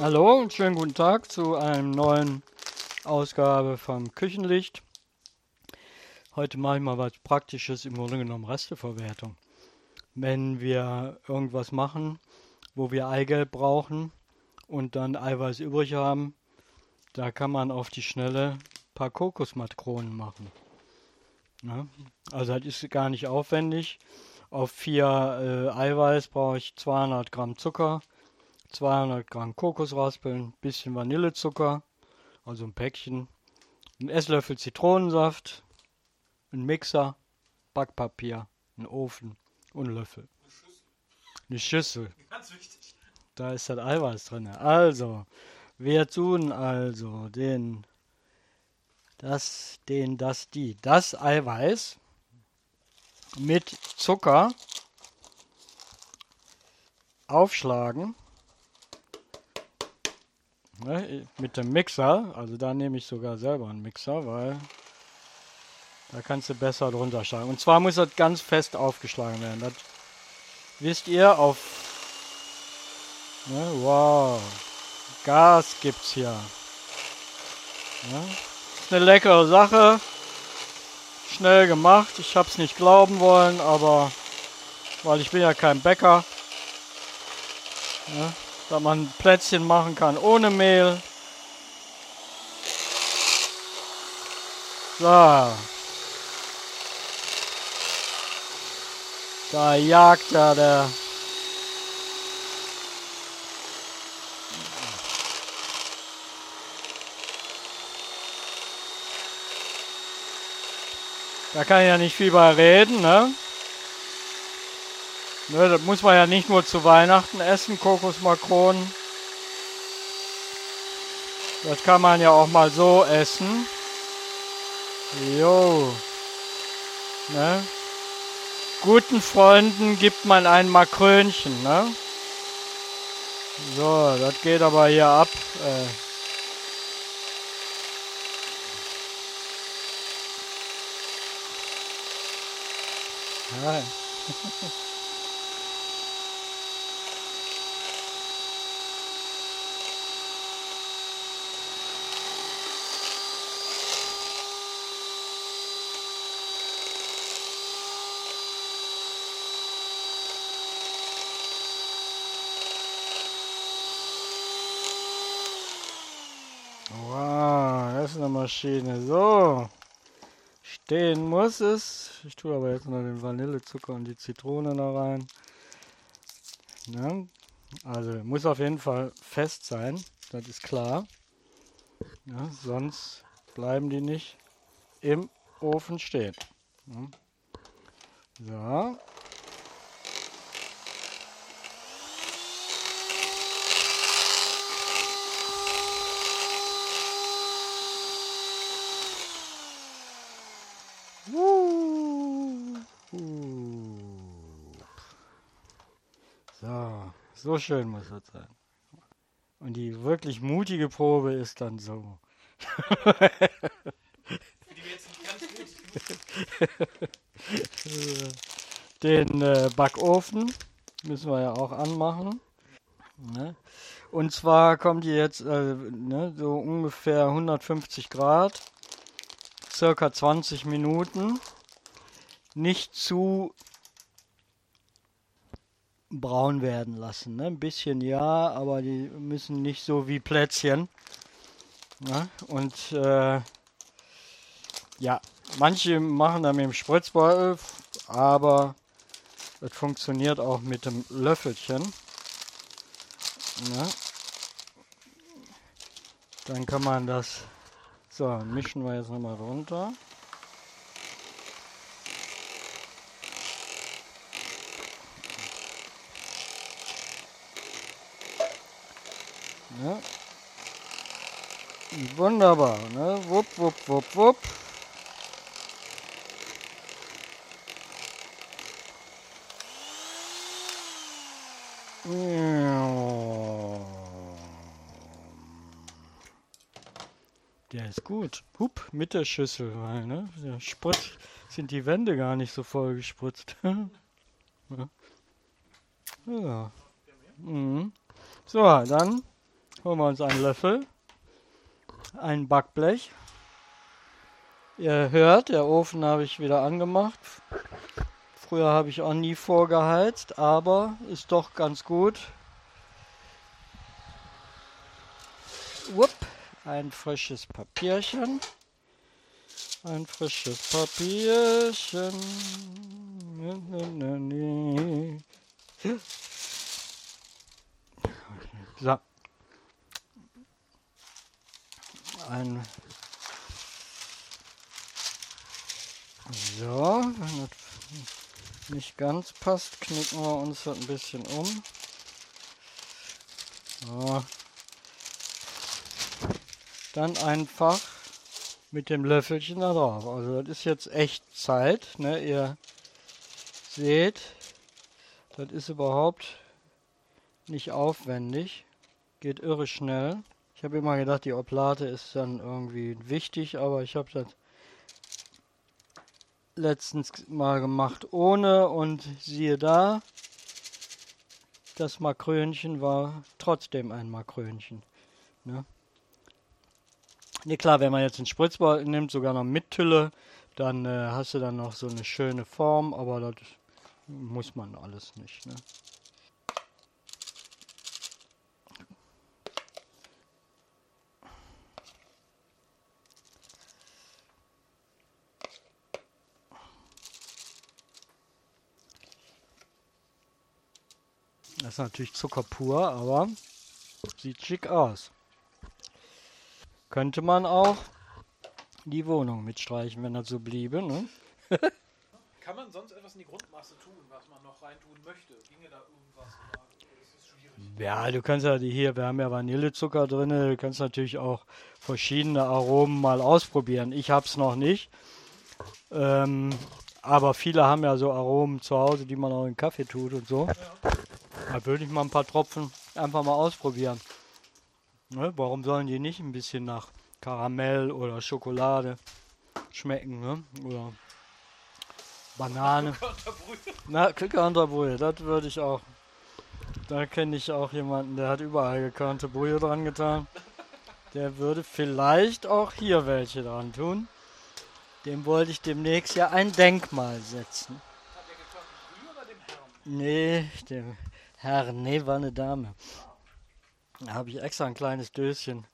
Hallo und schönen guten Tag zu einem neuen Ausgabe vom Küchenlicht. Heute mache ich mal was Praktisches, im Grunde genommen Resteverwertung. Wenn wir irgendwas machen, wo wir Eigelb brauchen und dann Eiweiß übrig haben, da kann man auf die Schnelle ein paar Kokosmatkronen machen. Ja, also das ist gar nicht aufwendig. Auf vier äh, Eiweiß brauche ich 200 Gramm Zucker, 200 Gramm Kokosraspeln, bisschen Vanillezucker, also ein Päckchen, ein Esslöffel Zitronensaft, ein Mixer, Backpapier, ein Ofen und einen Löffel. Eine Schüssel. Ganz wichtig. Da ist das Eiweiß drin. Also, wir tun also den, das, den, das, die, das Eiweiß mit Zucker aufschlagen. Ne, mit dem Mixer, also da nehme ich sogar selber einen Mixer, weil da kannst du besser drunter schlagen. Und zwar muss das ganz fest aufgeschlagen werden. Das wisst ihr auf. Ne, wow. Gas gibt's hier. Ja, ist eine leckere Sache. Schnell gemacht. Ich hab's nicht glauben wollen, aber weil ich bin ja kein Bäcker. Ja, da man Plätzchen machen kann ohne Mehl. So. Da jagt ja der. Da kann ich ja nicht viel bei reden, ne? Ne? Das muss man ja nicht nur zu Weihnachten essen, Kokosmakronen. Das kann man ja auch mal so essen. Jo. Ne? Guten Freunden gibt man ein Makrönchen, ne? So, das geht aber hier ab. Äh. Ja. Wow, das ist eine Maschine. So, stehen muss es. Ich tue aber jetzt noch den Vanillezucker und die Zitrone da rein. Ne? Also muss auf jeden Fall fest sein, das ist klar. Ja, sonst bleiben die nicht im Ofen stehen. Ne? So. So, schön muss das sein. Und die wirklich mutige Probe ist dann so. Den äh, Backofen müssen wir ja auch anmachen. Ne? Und zwar kommt die jetzt äh, ne, so ungefähr 150 Grad, circa 20 Minuten. Nicht zu braun werden lassen. Ne? Ein bisschen ja, aber die müssen nicht so wie Plätzchen. Ne? Und äh, ja, manche machen da mit dem Spritzbeutel, aber es funktioniert auch mit dem Löffelchen. Ne? Dann kann man das so mischen wir jetzt nochmal runter. Ja. Wunderbar, ne? Wupp, wupp, wupp, wupp. Der ist gut. Hup, mit der Schüssel rein, ne? Der Spritz sind die Wände gar nicht so voll gespritzt. ja. Mhm. So, dann holen wir uns einen Löffel, ein Backblech. Ihr hört, der Ofen habe ich wieder angemacht. Früher habe ich auch nie vorgeheizt, aber ist doch ganz gut. Wupp, ein frisches Papierchen. Ein frisches Papierchen. So. Ein so, wenn das nicht ganz passt, knicken wir uns das ein bisschen um. So. Dann einfach mit dem Löffelchen da drauf. Also das ist jetzt echt Zeit. Ne? Ihr seht, das ist überhaupt nicht aufwendig. Geht irre schnell. Ich habe immer gedacht, die Oplate ist dann irgendwie wichtig, aber ich habe das letztens mal gemacht ohne und siehe da, das Makrönchen war trotzdem ein Makrönchen. Ne? Ne, klar, wenn man jetzt einen Spritzball nimmt, sogar noch mit Tülle, dann äh, hast du dann noch so eine schöne Form, aber das muss man alles nicht. Ne? Das ist natürlich Zucker pur, aber sieht schick aus könnte man auch die Wohnung mitstreichen, wenn das so bliebe. Ne? Kann man sonst etwas in die Grundmasse tun, was man noch reintun möchte? Ginge da irgendwas? Ja, du kannst ja die hier, wir haben ja Vanillezucker drin, du kannst natürlich auch verschiedene Aromen mal ausprobieren. Ich habe es noch nicht. Ähm, aber viele haben ja so Aromen zu Hause, die man auch in Kaffee tut und so. Ja. Da würde ich mal ein paar Tropfen einfach mal ausprobieren. Ne? Warum sollen die nicht ein bisschen nach Karamell oder Schokolade schmecken? Ne? Oder Banane. Na, gekörnter Brühe, das würde ich auch. Da kenne ich auch jemanden, der hat überall gekörnte Brühe dran getan. Der würde vielleicht auch hier welche dran tun. Dem wollte ich demnächst ja ein Denkmal setzen. Hat der Brühe oder dem Herrn? Nee, dem Herrn, nee, war eine Dame. Da habe ich extra ein kleines Döschen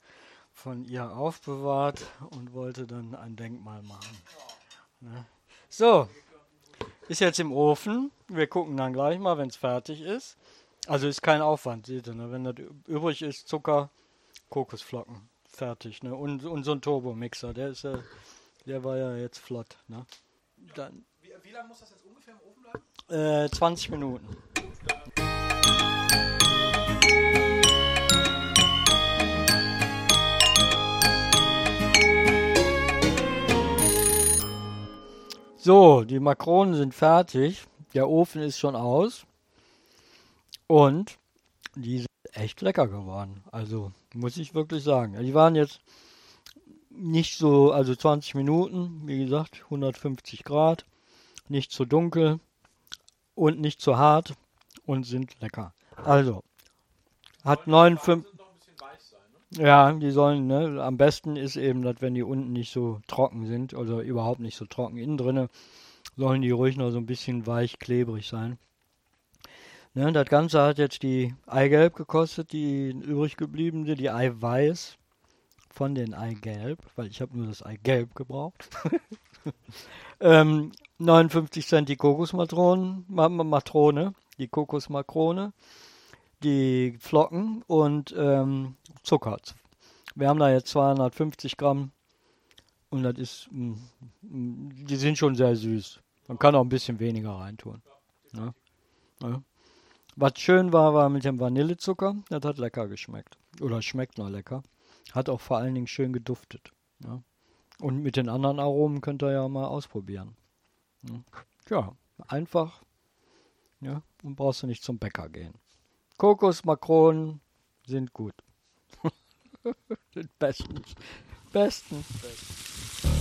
von ihr aufbewahrt und wollte dann ein Denkmal machen. Ne? So, ist jetzt im Ofen. Wir gucken dann gleich mal, wenn es fertig ist. Also ist kein Aufwand, seht ihr. Ne? Wenn das übrig ist, Zucker, Kokosflocken, fertig. Ne? Und, und so ein Turbomixer, der ist ja, der war ja jetzt flott. Ne? Dann, wie, wie lange muss das jetzt ungefähr im Ofen bleiben? Äh, 20 Minuten. So, die Makronen sind fertig. Der Ofen ist schon aus. Und die sind echt lecker geworden. Also, muss ich wirklich sagen. Die waren jetzt nicht so, also 20 Minuten, wie gesagt, 150 Grad. Nicht zu dunkel und nicht zu hart und sind lecker. Also, hat 59. Ja, die sollen, ne, am besten ist eben, dass wenn die unten nicht so trocken sind, also überhaupt nicht so trocken innen drinne, sollen die ruhig noch so ein bisschen weich klebrig sein. Ne, das Ganze hat jetzt die Eigelb gekostet, die übrig geblieben sind, die Eiweiß von den Eigelb, weil ich habe nur das Eigelb gebraucht. ähm, 59 Cent die Kokosmatrone, Matrone, die Kokosmakrone die Flocken und ähm, Zucker. Wir haben da jetzt 250 Gramm und das ist, mh, mm, mh, die sind schon sehr süß. Man kann auch ein bisschen weniger reintun. Ne? Ja. Was schön war, war mit dem Vanillezucker. Das hat lecker geschmeckt. Oder schmeckt noch lecker. Hat auch vor allen Dingen schön geduftet. Ja. Und mit den anderen Aromen könnt ihr ja mal ausprobieren. Ja, einfach. Ja, und brauchst du nicht zum Bäcker gehen. Kokosmakronen sind gut. sind bestens. Bestens. bestens.